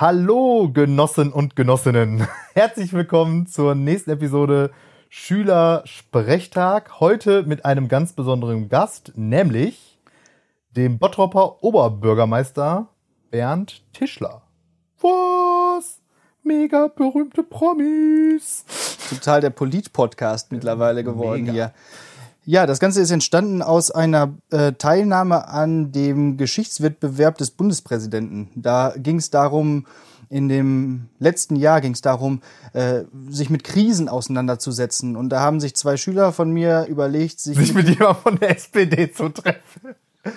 Hallo Genossen und Genossinnen. Herzlich willkommen zur nächsten Episode Schülersprechtag. Heute mit einem ganz besonderen Gast, nämlich dem Bottropper Oberbürgermeister Bernd Tischler. Was? Mega berühmte Promis. Total der Polit-Podcast mittlerweile geworden Mega. hier. Ja, das Ganze ist entstanden aus einer äh, Teilnahme an dem Geschichtswettbewerb des Bundespräsidenten. Da ging es darum, in dem letzten Jahr ging es darum, äh, sich mit Krisen auseinanderzusetzen. Und da haben sich zwei Schüler von mir überlegt, sich, sich mit jemandem von der SPD zu treffen.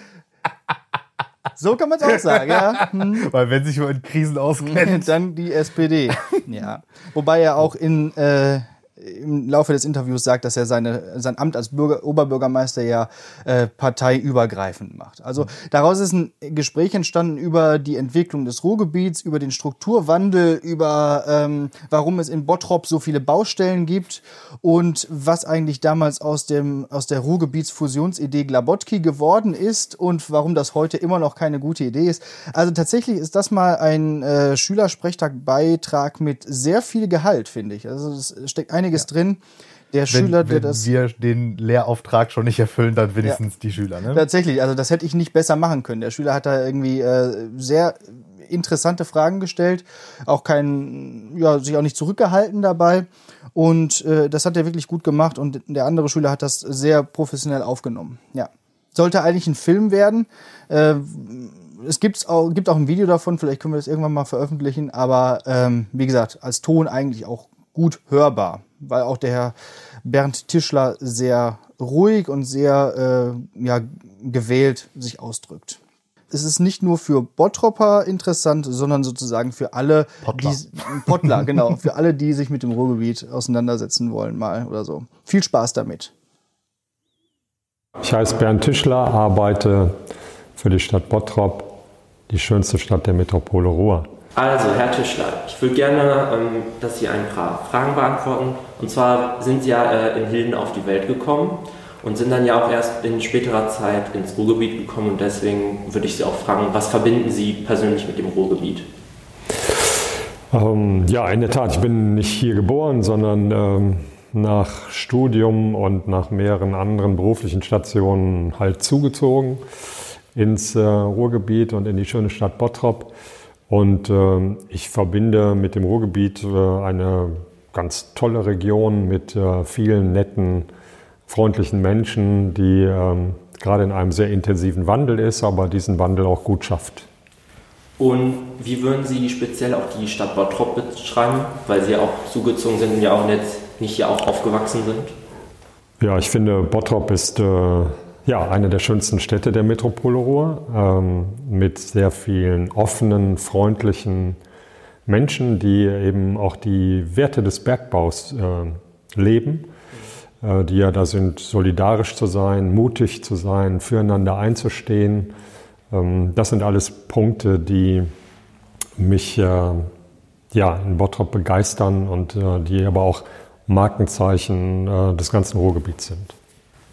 So kann man es auch sagen, ja. Hm. Weil wenn sich jemand in Krisen auskennt. Dann die SPD. Ja. Wobei er auch in äh, im Laufe des Interviews sagt, dass er seine, sein Amt als Bürger, Oberbürgermeister ja äh, parteiübergreifend macht. Also daraus ist ein Gespräch entstanden über die Entwicklung des Ruhrgebiets, über den Strukturwandel, über ähm, warum es in Bottrop so viele Baustellen gibt und was eigentlich damals aus, dem, aus der Ruhrgebietsfusionsidee Glabotki geworden ist und warum das heute immer noch keine gute Idee ist. Also tatsächlich ist das mal ein äh, Schülersprechtag-Beitrag mit sehr viel Gehalt, finde ich. Also es steckt einige einiges ja. drin. Der wenn, Schüler, der wenn das. wir den Lehrauftrag schon nicht erfüllen, dann wenigstens ja. die Schüler, ne? Tatsächlich, also das hätte ich nicht besser machen können. Der Schüler hat da irgendwie äh, sehr interessante Fragen gestellt, auch kein, ja, sich auch nicht zurückgehalten dabei. Und äh, das hat er wirklich gut gemacht und der andere Schüler hat das sehr professionell aufgenommen. Ja. Sollte eigentlich ein Film werden. Äh, es gibt's auch, gibt auch ein Video davon, vielleicht können wir das irgendwann mal veröffentlichen, aber ähm, wie gesagt, als Ton eigentlich auch gut hörbar, weil auch der Herr Bernd Tischler sehr ruhig und sehr äh, ja, gewählt sich ausdrückt. Es ist nicht nur für Bottropper interessant, sondern sozusagen für alle, Pottler. die Pottler, genau, für alle, die sich mit dem Ruhrgebiet auseinandersetzen wollen, mal oder so. Viel Spaß damit. Ich heiße Bernd Tischler, arbeite für die Stadt Bottrop, die schönste Stadt der Metropole Ruhr. Also, Herr Tischler, ich würde gerne, ähm, dass Sie ein paar Fragen beantworten. Und zwar sind Sie ja äh, in Hilden auf die Welt gekommen und sind dann ja auch erst in späterer Zeit ins Ruhrgebiet gekommen. Und deswegen würde ich Sie auch fragen, was verbinden Sie persönlich mit dem Ruhrgebiet? Ähm, ja, in der Tat, ich bin nicht hier geboren, sondern ähm, nach Studium und nach mehreren anderen beruflichen Stationen halt zugezogen ins äh, Ruhrgebiet und in die schöne Stadt Bottrop. Und äh, ich verbinde mit dem Ruhrgebiet äh, eine ganz tolle Region mit äh, vielen netten, freundlichen Menschen, die ähm, gerade in einem sehr intensiven Wandel ist, aber diesen Wandel auch gut schafft. Und wie würden Sie speziell auch die Stadt Bottrop beschreiben, weil Sie auch zugezogen sind und ja auch nicht, nicht hier auch aufgewachsen sind? Ja, ich finde, Bottrop ist äh, ja, eine der schönsten Städte der Metropole Ruhr ähm, mit sehr vielen offenen, freundlichen Menschen, die eben auch die Werte des Bergbaus äh, leben, äh, die ja da sind, solidarisch zu sein, mutig zu sein, füreinander einzustehen. Ähm, das sind alles Punkte, die mich äh, ja, in Bottrop begeistern und äh, die aber auch Markenzeichen äh, des ganzen Ruhrgebiets sind.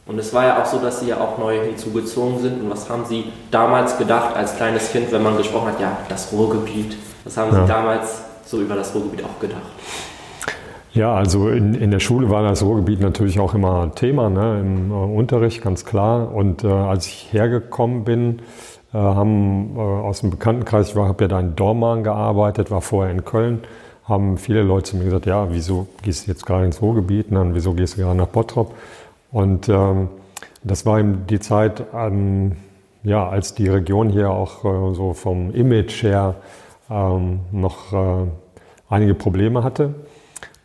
Und es war ja auch so, dass Sie ja auch neu hinzugezogen sind. Und was haben Sie damals gedacht als kleines Kind, wenn man gesprochen hat, ja, das Ruhrgebiet? Was haben ja. Sie damals so über das Ruhrgebiet auch gedacht? Ja, also in, in der Schule war das Ruhrgebiet natürlich auch immer Thema, ne, im äh, Unterricht, ganz klar. Und äh, als ich hergekommen bin, äh, haben äh, aus dem Bekanntenkreis, ich habe ja da in Dormagen gearbeitet, war vorher in Köln, haben viele Leute zu mir gesagt, ja, wieso gehst du jetzt gerade ins Ruhrgebiet, und dann wieso gehst du gerade nach Bottrop? Und ähm, das war eben die Zeit, ähm, ja, als die Region hier auch äh, so vom Image her ähm, noch äh, einige Probleme hatte.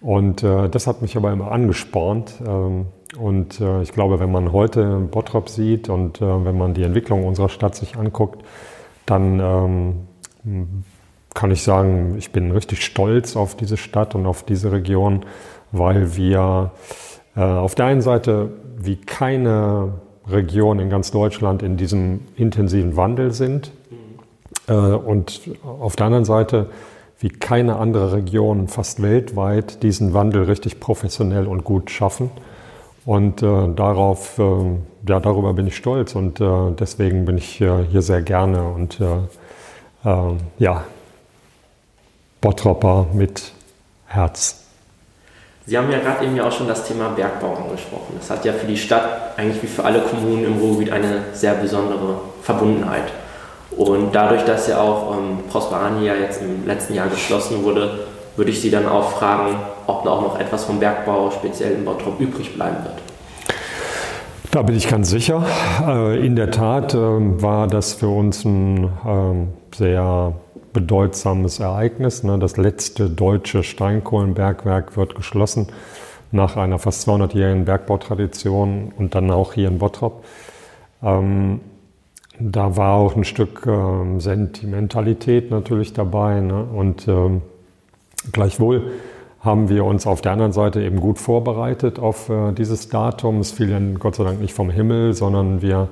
Und äh, das hat mich aber immer angespornt. Ähm, und äh, ich glaube, wenn man heute Bottrop sieht und äh, wenn man die Entwicklung unserer Stadt sich anguckt, dann ähm, kann ich sagen, ich bin richtig stolz auf diese Stadt und auf diese Region, weil wir äh, auf der einen Seite wie keine Region in ganz Deutschland in diesem intensiven Wandel sind äh, und auf der anderen Seite wie keine andere Region fast weltweit diesen Wandel richtig professionell und gut schaffen. Und äh, darauf, äh, ja, darüber bin ich stolz und äh, deswegen bin ich hier sehr gerne und äh, ja, Bottropper mit Herz. Sie haben ja gerade eben ja auch schon das Thema Bergbau angesprochen. Das hat ja für die Stadt eigentlich wie für alle Kommunen im Ruhrgebiet eine sehr besondere Verbundenheit. Und dadurch, dass ja auch ähm, Prosperani ja jetzt im letzten Jahr geschlossen wurde, würde ich Sie dann auch fragen, ob auch noch etwas vom Bergbau speziell in Bottrop übrig bleiben wird. Da bin ich ganz sicher. Äh, in der Tat ähm, war das für uns ein ähm, sehr bedeutsames Ereignis. Ne? Das letzte deutsche Steinkohlenbergwerk wird geschlossen nach einer fast 200-jährigen Bergbautradition und dann auch hier in Bottrop. Ähm, da war auch ein Stück ähm, Sentimentalität natürlich dabei. Ne? Und ähm, gleichwohl haben wir uns auf der anderen Seite eben gut vorbereitet auf äh, dieses Datum. Es fiel dann Gott sei Dank nicht vom Himmel, sondern wir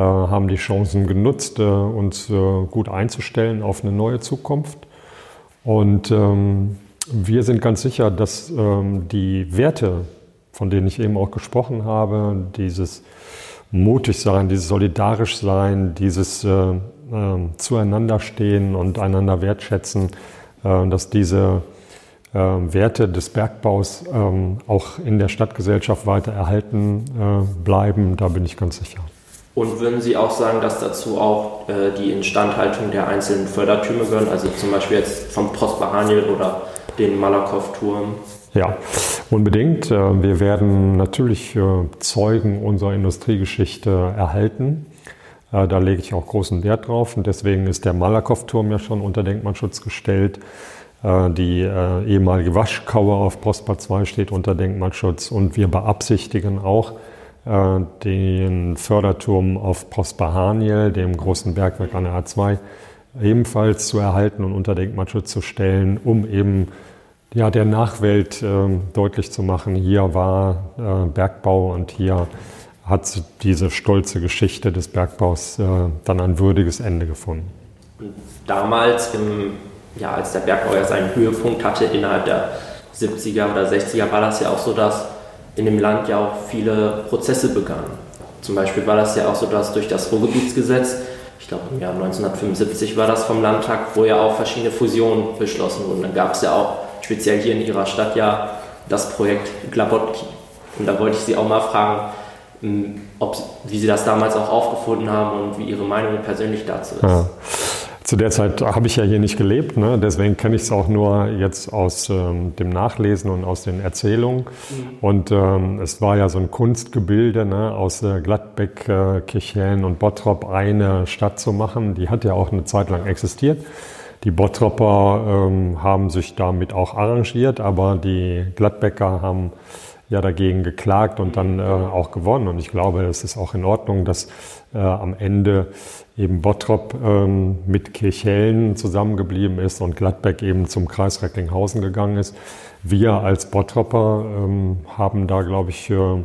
haben die Chancen genutzt, äh, uns äh, gut einzustellen auf eine neue Zukunft. Und ähm, wir sind ganz sicher, dass ähm, die Werte, von denen ich eben auch gesprochen habe, dieses mutig sein, dieses solidarisch sein, dieses äh, Zueinanderstehen und einander wertschätzen, äh, dass diese äh, Werte des Bergbaus ähm, auch in der Stadtgesellschaft weiter erhalten bleiben, da bin ich ganz sicher. Und würden Sie auch sagen, dass dazu auch äh, die Instandhaltung der einzelnen Fördertürme gehören, also zum Beispiel jetzt vom Prosper Haniel oder den Malakow-Turm? Ja, unbedingt. Äh, wir werden natürlich äh, Zeugen unserer Industriegeschichte erhalten. Äh, da lege ich auch großen Wert drauf und deswegen ist der Malakow-Turm ja schon unter Denkmalschutz gestellt. Die ehemalige Waschkauer auf Prosper 2 steht unter Denkmalschutz und wir beabsichtigen auch, den Förderturm auf Prosper Haniel, dem großen Bergwerk an der A2, ebenfalls zu erhalten und unter Denkmalschutz zu stellen, um eben ja, der Nachwelt äh, deutlich zu machen, hier war äh, Bergbau und hier hat diese stolze Geschichte des Bergbaus äh, dann ein würdiges Ende gefunden. Und damals, im, ja, als der Bergbau ja seinen Höhepunkt hatte, innerhalb der 70er oder 60er, war das ja auch so, dass in dem Land ja auch viele Prozesse begannen. Zum Beispiel war das ja auch so, dass durch das Ruhrgebietsgesetz, ich glaube im Jahr 1975 war das vom Landtag, wo ja auch verschiedene Fusionen beschlossen wurden. Dann gab es ja auch speziell hier in Ihrer Stadt ja das Projekt Glabotki. Und da wollte ich Sie auch mal fragen, hm, ob, wie Sie das damals auch aufgefunden haben und wie Ihre Meinung persönlich dazu ist. Ja. Zu der Zeit habe ich ja hier nicht gelebt, ne? deswegen kenne ich es auch nur jetzt aus ähm, dem Nachlesen und aus den Erzählungen. Mhm. Und ähm, es war ja so ein Kunstgebilde, ne? aus äh, Gladbeck, äh, Kirchhellen und Bottrop eine Stadt zu machen. Die hat ja auch eine Zeit lang existiert. Die Bottropper ähm, haben sich damit auch arrangiert, aber die Gladbecker haben ja dagegen geklagt und dann äh, auch gewonnen. Und ich glaube, es ist auch in Ordnung, dass äh, am Ende eben Bottrop ähm, mit Kirchhellen zusammengeblieben ist und Gladbeck eben zum Kreis Recklinghausen gegangen ist. Wir als Bottropper ähm, haben da, glaube ich, äh,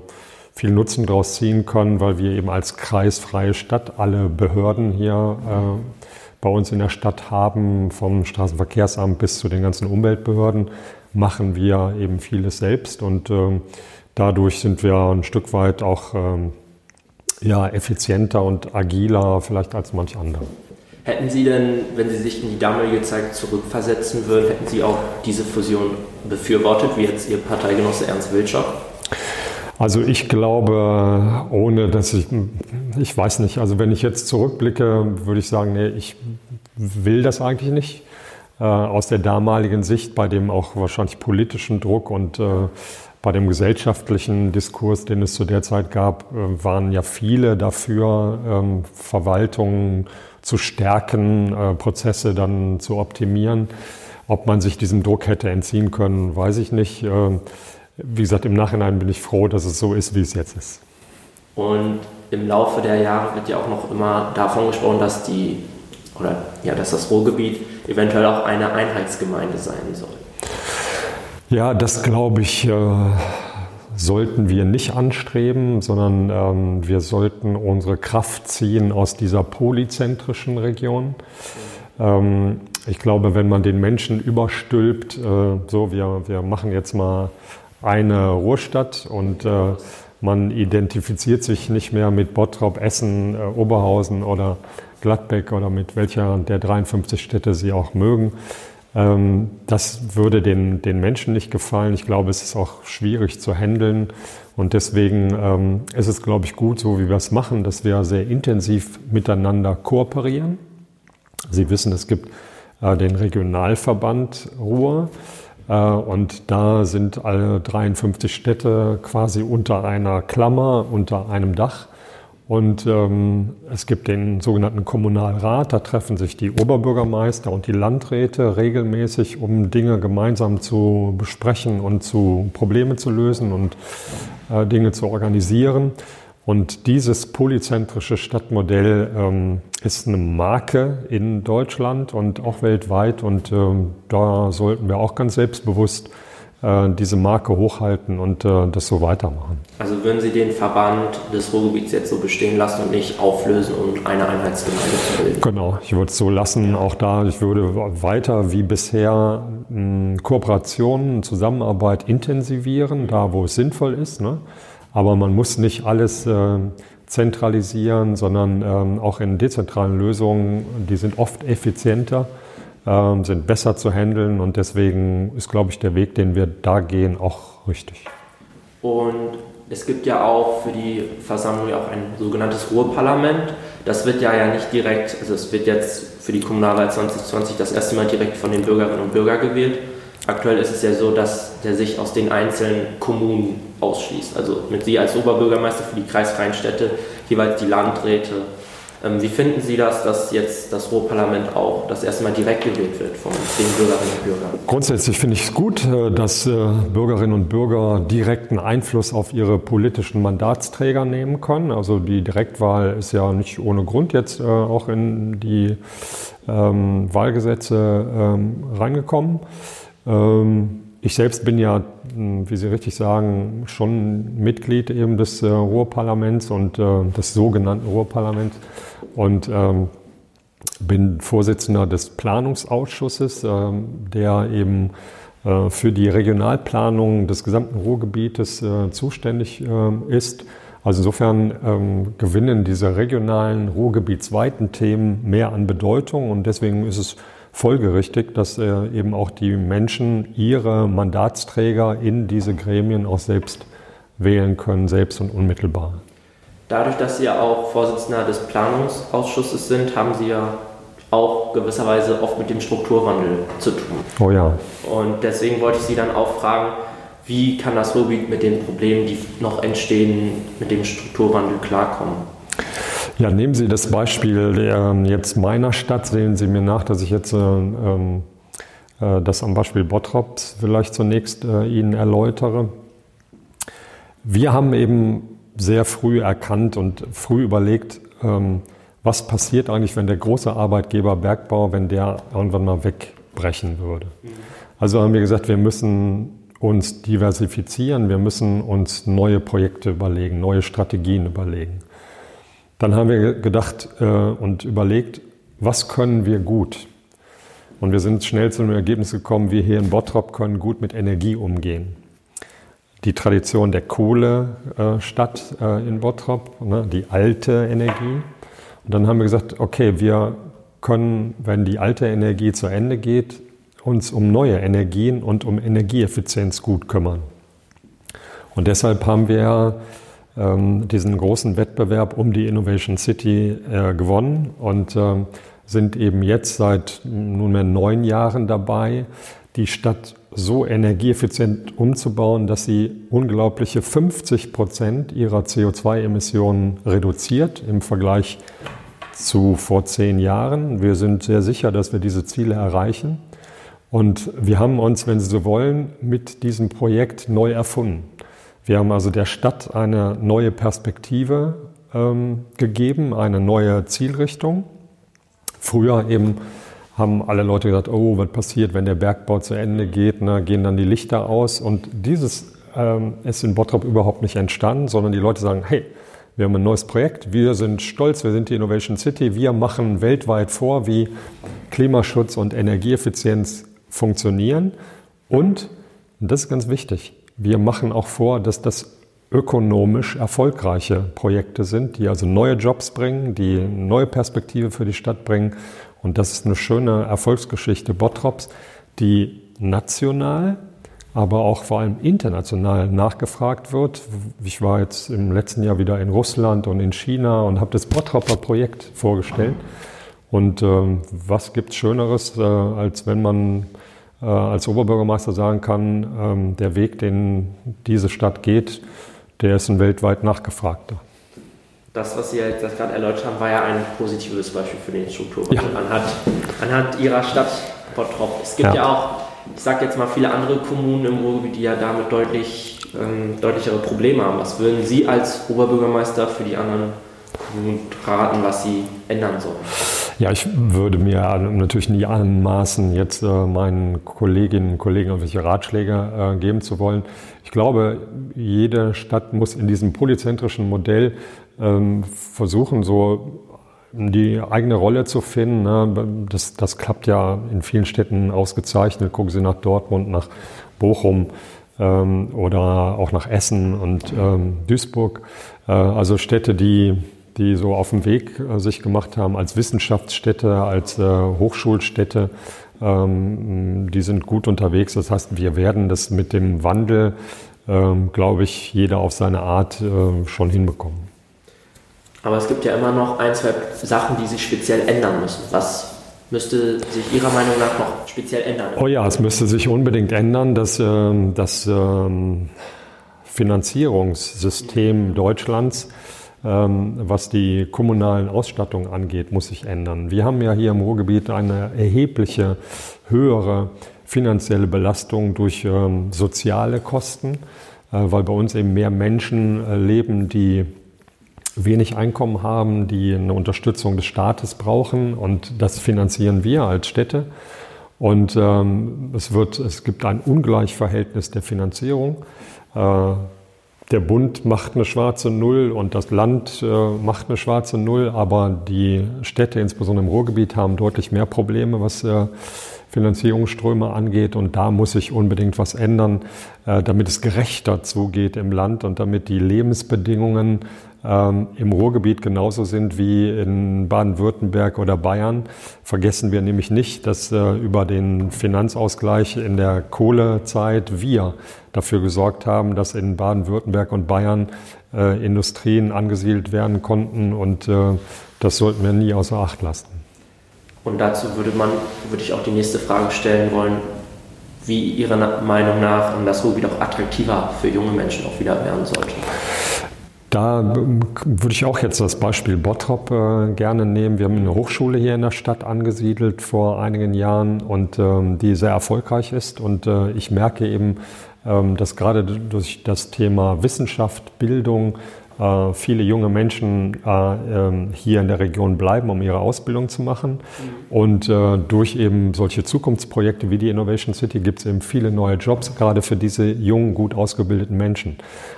viel Nutzen draus ziehen können, weil wir eben als kreisfreie Stadt alle Behörden hier äh, bei uns in der Stadt haben, vom Straßenverkehrsamt bis zu den ganzen Umweltbehörden machen wir eben vieles selbst und ähm, dadurch sind wir ein Stück weit auch ähm, ja, effizienter und agiler vielleicht als manch andere. Hätten Sie denn, wenn Sie sich in die damalige Zeit zurückversetzen würden, hätten Sie auch diese Fusion befürwortet, wie jetzt Ihr Parteigenosse Ernst Wilczok? Also ich glaube, ohne dass ich, ich weiß nicht, also wenn ich jetzt zurückblicke, würde ich sagen, nee, ich will das eigentlich nicht. Äh, aus der damaligen Sicht, bei dem auch wahrscheinlich politischen Druck und äh, bei dem gesellschaftlichen Diskurs, den es zu der Zeit gab, äh, waren ja viele dafür, ähm, Verwaltungen zu stärken, äh, Prozesse dann zu optimieren. Ob man sich diesem Druck hätte entziehen können, weiß ich nicht. Wie gesagt, im Nachhinein bin ich froh, dass es so ist, wie es jetzt ist. Und im Laufe der Jahre wird ja auch noch immer davon gesprochen, dass die oder ja, dass das Ruhrgebiet eventuell auch eine Einheitsgemeinde sein soll. Ja, das glaube ich, äh, sollten wir nicht anstreben, sondern ähm, wir sollten unsere Kraft ziehen aus dieser polyzentrischen Region. Ähm, ich glaube, wenn man den Menschen überstülpt, äh, so wir, wir machen jetzt mal eine Ruhrstadt und äh, man identifiziert sich nicht mehr mit Bottrop, Essen, äh, Oberhausen oder Gladbeck oder mit welcher der 53 Städte Sie auch mögen, Ähm, das würde den, den Menschen nicht gefallen. Ich glaube, es ist auch schwierig zu handeln. Und deswegen ähm, ist es, glaube ich, gut, so wie wir es machen, dass wir sehr intensiv miteinander kooperieren. Sie wissen, es gibt äh, den Regionalverband Ruhr. Äh, und da sind alle 53 Städte quasi unter einer Klammer, unter einem Dach. Und ähm, es gibt den sogenannten Kommunalrat, da treffen sich die Oberbürgermeister und die Landräte regelmäßig, um Dinge gemeinsam zu besprechen und zu Probleme zu lösen und äh, Dinge zu organisieren. Und dieses polyzentrische Stadtmodell ähm, ist eine Marke in Deutschland und auch weltweit. Und ähm, da sollten wir auch ganz selbstbewusst äh, diese Marke hochhalten und äh, das so weitermachen. Also würden Sie den Verband des Ruhrgebiets jetzt so bestehen lassen und nicht auflösen und eine Einheitsgemeinde zu bilden? Genau, ich würde es so lassen. Auch da, ich würde weiter wie bisher Kooperationen, Zusammenarbeit intensivieren, da wo es sinnvoll ist. Ne? Aber man muss nicht alles äh, zentralisieren, sondern ähm, auch in dezentralen Lösungen, die sind oft effizienter, ähm, sind besser zu handeln und deswegen ist, glaube ich, der Weg, den wir da gehen, auch richtig. Und es gibt ja auch für die Versammlung auch ein sogenanntes Ruhrparlament. Das wird ja, ja nicht direkt, also es wird jetzt für die Kommunalwahl 2020 das erste Mal direkt von den Bürgerinnen und Bürgern gewählt. Aktuell ist es ja so, dass der sich aus den einzelnen Kommunen ausschließt. Also mit Sie als Oberbürgermeister für die kreisfreien Städte, jeweils die Landräte. Ähm, wie finden Sie das, dass jetzt das Ruhrparlament auch das erste Mal direkt gewählt wird von den Bürgerinnen und Bürgern? Grundsätzlich finde ich es gut, äh, dass äh, Bürgerinnen und Bürger direkten Einfluss auf ihre politischen Mandatsträger nehmen können. Also die Direktwahl ist ja nicht ohne Grund jetzt äh, auch in die ähm, Wahlgesetze ähm, reingekommen. Ähm, ich selbst bin ja, hm, wie Sie richtig sagen, schon Mitglied eben des äh, Ruhrparlaments und äh, des sogenannten Ruhrparlaments und ähm, bin Vorsitzender des Planungsausschusses, ähm, der eben äh, für die Regionalplanung des gesamten Ruhrgebietes zuständig ist. Also insofern gewinnen diese regionalen, ruhrgebietsweiten Themen mehr an Bedeutung und deswegen ist es folgerichtig, dass äh, eben auch die Menschen ihre Mandatsträger in diese Gremien auch selbst wählen können, selbst und unmittelbar. Dadurch, dass Sie ja auch Vorsitzender des Planungsausschusses sind, haben Sie ja auch gewisserweise oft mit dem Strukturwandel zu tun. Oh ja. Und deswegen wollte ich Sie dann auch fragen, wie kann das Ruhrgebiet mit den Problemen, die noch entstehen, mit dem Strukturwandel klarkommen? Ja, nehmen Sie das Beispiel der, jetzt meiner Stadt. Sehen Sie mir nach, dass ich jetzt ähm, äh, das am Beispiel Bottrop vielleicht zunächst äh, Ihnen erläutere. Wir haben eben sehr früh erkannt und früh überlegt, ähm, was passiert eigentlich, wenn der große Arbeitgeber Bergbau, wenn der irgendwann mal wegbrechen würde. Also haben wir gesagt, wir müssen uns diversifizieren, wir müssen uns neue Projekte überlegen, neue Strategien überlegen. Dann haben wir gedacht äh, und überlegt, was können wir gut? Und wir sind schnell zu dem Ergebnis gekommen, wir hier in Bottrop können gut mit Energie umgehen. Die Tradition der Kohlestadt äh, äh, in Bottrop, ne, die alte Energie. Und dann haben wir gesagt, okay, wir können, wenn die alte Energie zu Ende geht, uns um neue Energien und um Energieeffizienz gut kümmern. Und deshalb haben wir diesen großen Wettbewerb um die Innovation City äh, gewonnen und äh, sind eben jetzt seit nunmehr neun Jahren dabei, die Stadt so energieeffizient umzubauen, dass sie unglaubliche 50 Prozent ihrer CO2-Emissionen reduziert im Vergleich zu vor zehn Jahren. Wir sind sehr sicher, dass wir diese Ziele erreichen. Und wir haben uns, wenn Sie so wollen, mit diesem Projekt neu erfunden. Wir haben also der Stadt eine neue Perspektive ähm, gegeben, eine neue Zielrichtung. Früher eben haben alle Leute gesagt, oh, was passiert, wenn der Bergbau zu Ende geht, ne, gehen dann die Lichter aus. Und dieses ähm, ist in Bottrop überhaupt nicht entstanden, sondern die Leute sagen, hey, wir haben ein neues Projekt, wir sind stolz, wir sind die Innovation City, wir machen weltweit vor, wie Klimaschutz und Energieeffizienz funktionieren. Und, und das ist ganz wichtig, wir machen auch vor, dass das ökonomisch erfolgreiche Projekte sind, die also neue Jobs bringen, die neue Perspektive für die Stadt bringen. Und das ist eine schöne Erfolgsgeschichte Bottrops, die national, aber auch vor allem international nachgefragt wird. Ich war jetzt im letzten Jahr wieder in Russland und in China und habe das Bottropper Projekt vorgestellt. Und ähm, was gibt es Schöneres, äh, als wenn man äh, als Oberbürgermeister sagen kann, ähm, der Weg, den diese Stadt geht, der ist ein weltweit nachgefragter. Das, was Sie jetzt gerade erläutert haben, war ja ein positives Beispiel für den Strukturwandel ja. anhand, anhand Ihrer Stadt Bottrop. Es gibt ja, ja auch, ich sage jetzt mal, viele andere Kommunen im Ruhrgebiet, die ja damit deutlich, ähm, deutlichere Probleme haben. Was würden Sie als Oberbürgermeister für die anderen Kommunen raten, was sie ändern sollen? Ja, ich würde mir natürlich nie anmaßen, jetzt äh, meinen Kolleginnen und Kollegen irgendwelche Ratschläge äh, geben zu wollen. Ich glaube, jede Stadt muss in diesem polyzentrischen Modell ähm, versuchen, so die eigene Rolle zu finden. Ne? Das, das klappt ja in vielen Städten ausgezeichnet. Gucken Sie nach Dortmund, nach Bochum ähm, oder auch nach Essen und ähm, Duisburg. Äh, also Städte, die die so auf dem Weg äh, sich gemacht haben als Wissenschaftsstädte, als äh, Hochschulstädte. Ähm, die sind gut unterwegs. Das heißt, wir werden das mit dem Wandel, ähm, glaube ich, jeder auf seine Art äh, schon hinbekommen. Aber es gibt ja immer noch ein, zwei Sachen, die sich speziell ändern müssen. Was müsste sich Ihrer Meinung nach noch speziell ändern? Oh ja, es müsste sich unbedingt ändern, dass ähm, das ähm, Finanzierungssystem Deutschlands was die kommunalen Ausstattungen angeht, muss sich ändern. Wir haben ja hier im Ruhrgebiet eine erhebliche höhere finanzielle Belastung durch ähm, soziale Kosten, äh, weil bei uns eben mehr Menschen äh, leben, die wenig Einkommen haben, die eine Unterstützung des Staates brauchen und das finanzieren wir als Städte. Und ähm, es, wird, es gibt ein Ungleichverhältnis der Finanzierung. Äh, der Bund macht eine schwarze Null und das Land äh, macht eine schwarze Null, aber die Städte, insbesondere im Ruhrgebiet, haben deutlich mehr Probleme, was äh, Finanzierungsströme angeht. Und da muss sich unbedingt was ändern, äh, damit es gerechter zugeht im Land und damit die Lebensbedingungen ähm, im Ruhrgebiet genauso sind wie in Baden-Württemberg oder Bayern. Vergessen wir nämlich nicht, dass äh, über den Finanzausgleich in der Kohlezeit wir dafür gesorgt haben, dass in Baden-Württemberg und Bayern äh, Industrien angesiedelt werden konnten und äh, das sollten wir nie außer Acht lassen. Und dazu würde man, würde ich auch die nächste Frage stellen wollen, wie Ihrer Meinung nach das Ruhrgebiet auch attraktiver für junge Menschen auch wieder werden sollte. Da ähm, würde ich auch jetzt das Beispiel Bottrop äh, gerne nehmen. Wir haben eine Hochschule hier in der Stadt angesiedelt vor einigen Jahren und ähm, die sehr erfolgreich ist. Und äh, ich merke eben, ähm, dass gerade durch das Thema Wissenschaft, Bildung, viele junge Menschen äh, ähm, hier in der Region bleiben, um ihre Ausbildung zu machen. Und äh, durch eben solche Zukunftsprojekte wie die Innovation City gibt es eben viele neue Jobs, gerade für diese jungen, gut ausgebildeten Menschen.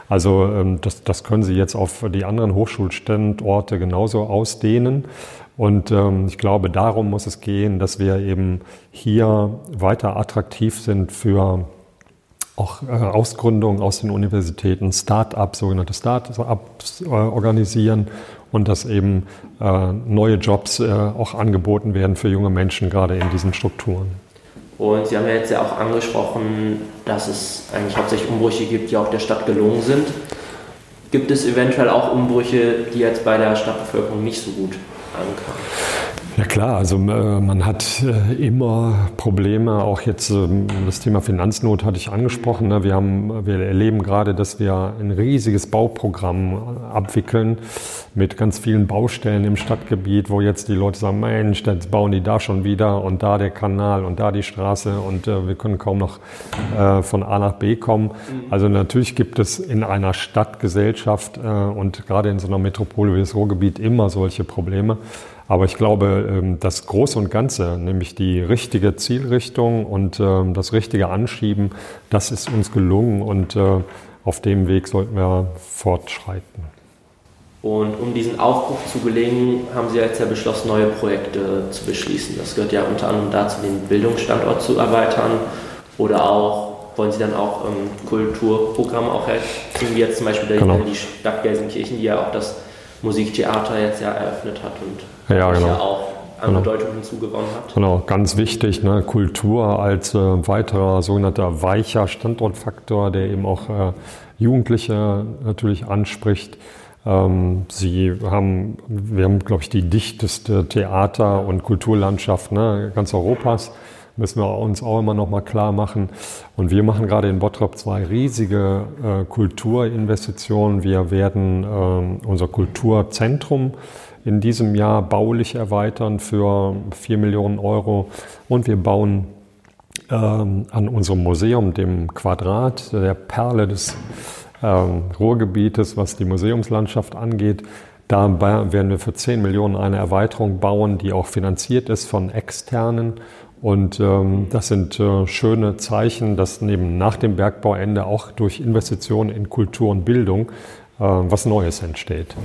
Also ähm, das, das können Sie jetzt auf die anderen Hochschulstandorte genauso ausdehnen. Und ähm, ich glaube, darum muss es gehen, dass wir eben hier weiter attraktiv sind für auch äh, Ausgründungen aus den Universitäten, Start-ups, sogenannte Start-ups äh, organisieren und dass eben äh, neue Jobs auch angeboten werden für junge Menschen, gerade in diesen Strukturen. Und Sie haben ja jetzt ja auch angesprochen, dass es eigentlich hauptsächlich Umbrüche gibt, die auch der Stadt gelungen sind. Gibt es eventuell auch Umbrüche, die jetzt bei der Stadtbevölkerung nicht so gut ankamen? Ja klar, also äh, man hat äh, immer Probleme. Auch jetzt ähm, das Thema Finanznot hatte ich angesprochen. Ne? Wir, haben, wir erleben gerade, dass wir ein riesiges Bauprogramm äh, abwickeln mit ganz vielen Baustellen im Stadtgebiet, wo jetzt die Leute sagen, Mensch, jetzt bauen die da schon wieder und da der Kanal und da die Straße und wir können kaum noch von A nach B kommen. Also natürlich gibt es in einer Stadtgesellschaft und gerade in so einer Metropole wie das Ruhrgebiet immer solche Probleme. Aber ich glaube, ähm, das Große und Ganze, nämlich die richtige Zielrichtung und ähm, das richtige Anschieben, das ist uns gelungen und äh, auf dem Weg sollten wir fortschreiten. Und um diesen Aufbruch zu gelingen, haben Sie jetzt ja beschlossen, neue Projekte zu beschließen. Das gehört ja unter anderem dazu, den Bildungsstandort zu erweitern oder auch wollen Sie dann auch ähm, Kulturprogramme auch helfen, wie jetzt zum Beispiel genau. die Stadt Gelsenkirchen, die ja auch das Musiktheater jetzt ja eröffnet hat und ja, genau. ja auch an genau. Bedeutung hinzugewonnen hat. Genau, ganz wichtig, ne? Kultur als äh, weiterer sogenannter weicher Standortfaktor, der eben auch äh, Jugendliche natürlich anspricht. Ähm, sie haben, wir haben, glaube ich, die dichteste Theater- und Kulturlandschaft ne, ganz Europas. Müssen wir uns auch immer noch mal klar machen. Und wir machen gerade in Bottrop zwei riesige äh, Kulturinvestitionen. Wir werden äh, unser Kulturzentrum in diesem Jahr baulich erweitern für 4 Millionen Euro. Und wir bauen ähm, an unserem Museum, dem Quadrat, der Perle des ähm, Ruhrgebietes, was die Museumslandschaft angeht. Da werden wir für 10 Millionen eine Erweiterung bauen, die auch finanziert ist von externen. Und ähm, das sind äh, schöne Zeichen, dass neben nach dem Bergbauende auch durch Investitionen in Kultur und Bildung was Neues entsteht.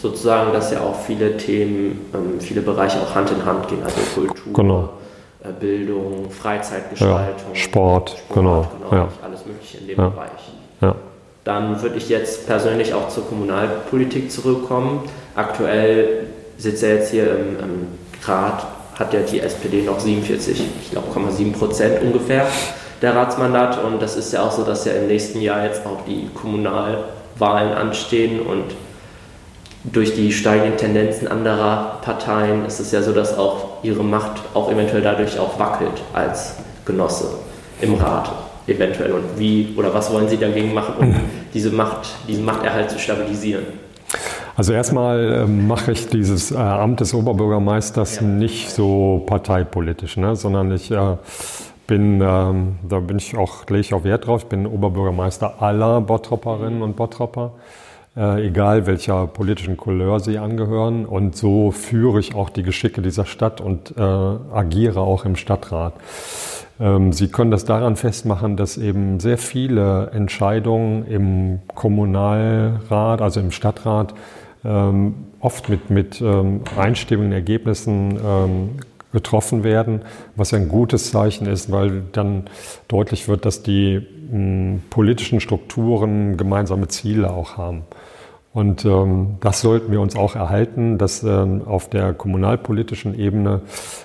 Sozusagen, dass ja auch viele Themen, ähm, viele Bereiche auch Hand in Hand gehen, also Kultur, genau. äh, Bildung, Freizeitgestaltung, ja, Sport, Sport, genau, genau ja. alles Mögliche in dem ja. Bereich. Dann würde ich jetzt persönlich auch zur Kommunalpolitik zurückkommen. Aktuell sitzt er jetzt hier im, im Rat, hat ja die SPD noch 47, ich glaube, 7 Prozent ungefähr der Ratsmandat. Und das ist ja auch so, dass ja im nächsten Jahr jetzt auch die Kommunalwahlen anstehen und durch die steigenden Tendenzen anderer Parteien ist es ja so, dass auch ihre Macht auch eventuell dadurch auch wackelt als Genosse im Rat eventuell und wie oder was wollen Sie dagegen machen, um diese Macht, diesen Machterhalt zu stabilisieren? Also erstmal äh, mache ich dieses äh, Amt des Oberbürgermeisters ja. nicht so parteipolitisch, ne, sondern ich äh, bin, ähm, da bin ich auch, lege ich auch Wert drauf, ich bin Oberbürgermeister aller Bottropperinnen und Bottropper, äh, egal welcher politischen Couleur sie angehören. Und so führe ich auch die Geschicke dieser Stadt und äh, agiere auch im Stadtrat. Ähm, Sie können das daran festmachen, dass eben sehr viele Entscheidungen im Kommunalrat, also im Stadtrat, ähm, oft mit, mit ähm, einstimmigen Ergebnissen getroffen werden, was ein gutes Zeichen ist, weil dann deutlich wird, dass die politischen Strukturen gemeinsame Ziele auch haben. Und ähm, das sollten wir uns auch erhalten, dass ähm, auf der kommunalpolitischen Ebene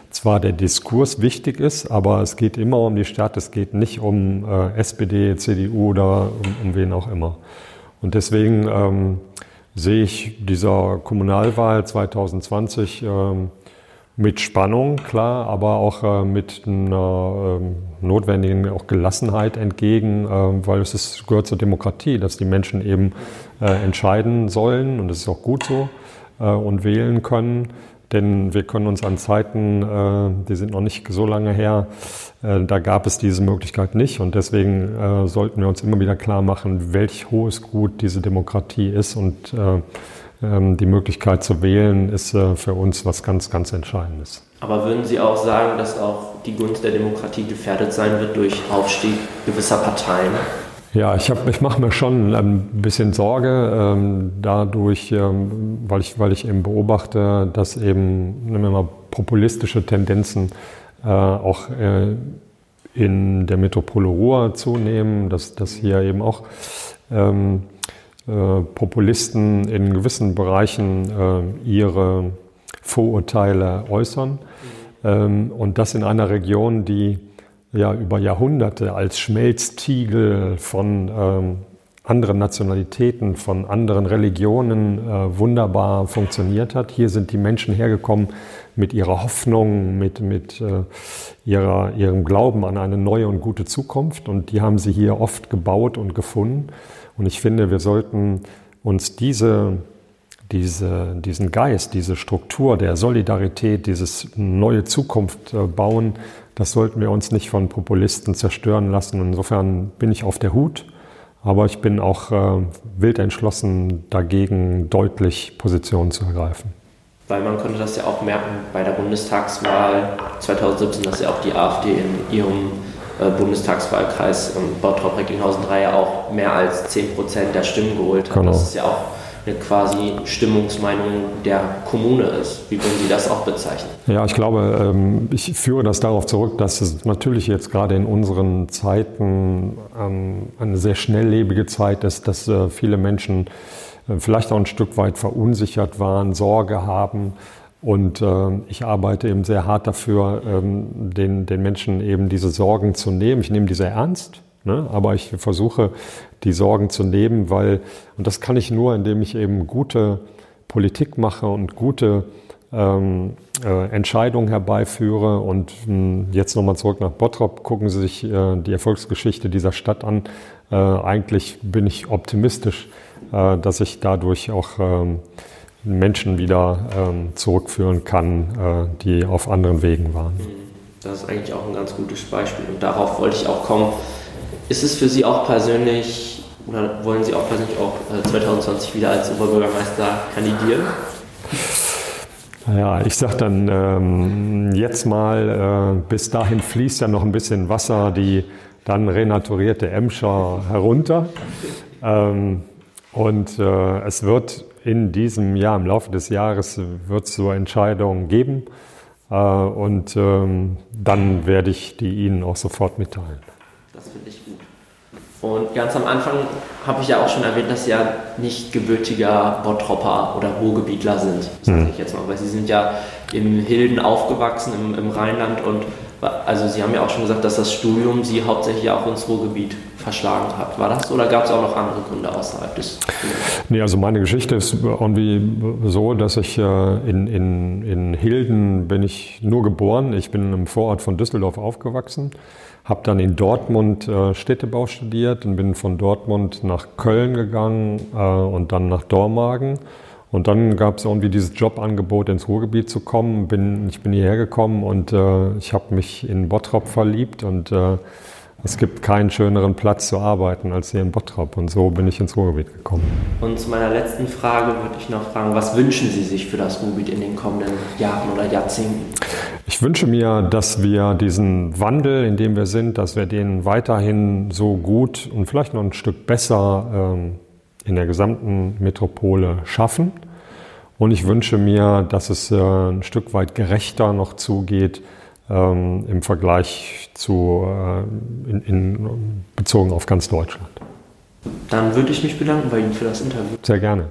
zwar der Diskurs wichtig ist, aber es geht immer um die Stadt, es geht nicht um äh, SPD, CDU oder um, um, wen auch immer. Und deswegen ähm, sehe ich dieser Kommunalwahl 2020 ähm, mit Spannung, klar, aber auch äh, mit einer äh, notwendigen auch Gelassenheit entgegen, äh, weil es ist, gehört zur Demokratie, dass die Menschen eben äh, entscheiden sollen und das ist auch gut so äh, und wählen können. Denn wir können uns an Zeiten, äh, die sind noch nicht so lange her, da gab es diese Möglichkeit nicht. Und deswegen sollten wir uns immer wieder klar machen, welch hohes Gut diese Demokratie ist. Und ähm, die Möglichkeit zu wählen ist für uns was ganz, ganz Entscheidendes. Aber würden Sie auch sagen, dass auch die Gunst der Demokratie gefährdet sein wird durch Aufstieg gewisser Parteien? Ja, ich, ich mache mir schon ein bisschen Sorge ähm, dadurch, ähm, weil, ich, weil ich eben beobachte, dass eben nehmen wir mal, populistische Tendenzen äh, auch äh, in der Metropole Ruhr zunehmen, dass, dass hier eben auch ähm, äh, Populisten in gewissen Bereichen äh, ihre Vorurteile äußern. Mhm. und das in einer Region, die ja über Jahrhunderte als Schmelztiegel von ähm, anderen Nationalitäten, von anderen Religionen äh, wunderbar funktioniert hat. Hier sind die Menschen hergekommen mit ihrer Hoffnung, mit, mit äh, ihrer, ihrem Glauben an eine neue und gute Zukunft. Und die haben sie hier oft gebaut und gefunden. Und ich finde, wir sollten uns diese, diese, diesen Geist, diese Struktur der Solidarität, dieses neue Zukunft äh, bauen, das sollten wir uns nicht von Populisten zerstören lassen. Insofern bin ich auf der Hut, aber ich bin auch äh, wild entschlossen, dagegen deutlich Positionen zu ergreifen. Weil man konnte das ja auch merken bei der Bundestagswahl 2017, dass ja auch die AfD in ihrem äh, Bundestagswahlkreis ähm, Bottrop-Recklinghausen 3 ja auch mehr als 10 Prozent der Stimmen geholt hat. Genau. Das ist ja auch eine quasi Stimmungsmeinung der Kommune ist. Wie würden Sie das auch bezeichnen? Ja, ich glaube, ähm, ich führe das darauf zurück, dass es natürlich jetzt gerade in unseren Zeiten ähm, eine sehr schnelllebige Zeit ist, dass äh, viele Menschen äh, vielleicht auch ein Stück weit verunsichert waren, Sorge haben Und äh, ich arbeite eben sehr hart dafür, ähm, den, den Menschen eben diese Sorgen zu nehmen. Ich nehme diese ernst, ne? aber ich versuche, die Sorgen zu nehmen, weil, und das kann ich nur, indem ich eben gute Politik mache und gute ähm, äh, Entscheidungen herbeiführe. Und mh, hm, jetzt nochmal zurück nach Bottrop, gucken Sie sich äh, die Erfolgsgeschichte dieser Stadt an. Äh, eigentlich bin ich optimistisch, äh, dass ich dadurch auch ähm, Menschen wieder ähm, zurückführen kann, äh, die auf anderen Wegen waren. Das ist eigentlich auch ein ganz gutes Beispiel und darauf wollte ich auch kommen. Ist es für Sie auch persönlich oder wollen Sie auch persönlich auch 2020 wieder als Oberbürgermeister kandidieren? Ja, ich sage dann ähm, jetzt mal, äh, bis dahin fließt ja noch ein bisschen Wasser, die dann renaturierte Emscher herunter. Ähm, und äh, es wird in diesem Jahr, im Laufe des Jahres, wird es so Entscheidungen geben. Äh, und ähm, dann werde ich die Ihnen auch sofort mitteilen. Das finde ich gut. Und ganz am Anfang habe ich ja auch schon erwähnt, dass Sie ja nicht gebürtiger Bottropper oder Ruhrgebietler sind, sage hm. ich jetzt mal. Weil Sie sind ja in Hilden aufgewachsen, im, im Rheinland und also Sie haben ja auch schon gesagt, dass das Studium Sie hauptsächlich auch ins Ruhrgebiet verschlagen hat. War das oder gab es auch noch andere Gründe außerhalb des Studiums? Nee, also meine Geschichte ist irgendwie so, dass ich äh, in, in, in Hilden bin ich nur geboren. Ich bin im Vorort von Düsseldorf aufgewachsen, habe dann in Dortmund äh, Städtebau studiert und bin von Dortmund nach Köln gegangen äh, und dann nach Dormagen und dann gab es irgendwie dieses Jobangebot, ins Ruhrgebiet zu kommen. Bin, ich bin hierher gekommen und äh, ich habe mich in Bottrop verliebt und äh, es gibt keinen schöneren Platz zu arbeiten als hier in Bottrop. Und so bin ich ins Ruhrgebiet gekommen. Und zu meiner letzten Frage würde ich noch fragen, was wünschen Sie sich für das Ruhrgebiet in den kommenden Jahren oder Jahrzehnten? Ich wünsche mir, dass wir diesen Wandel, in dem wir sind, dass wir den weiterhin so gut und vielleicht noch ein Stück besser ähm, in der gesamten Metropole schaffen. Und ich wünsche mir, dass es äh, ein Stück weit gerechter noch zugeht ähm, im Vergleich zu äh, in, in, bezogen auf ganz Deutschland. Dann würde ich mich bedanken bei Ihnen für das Interview. Sehr gerne.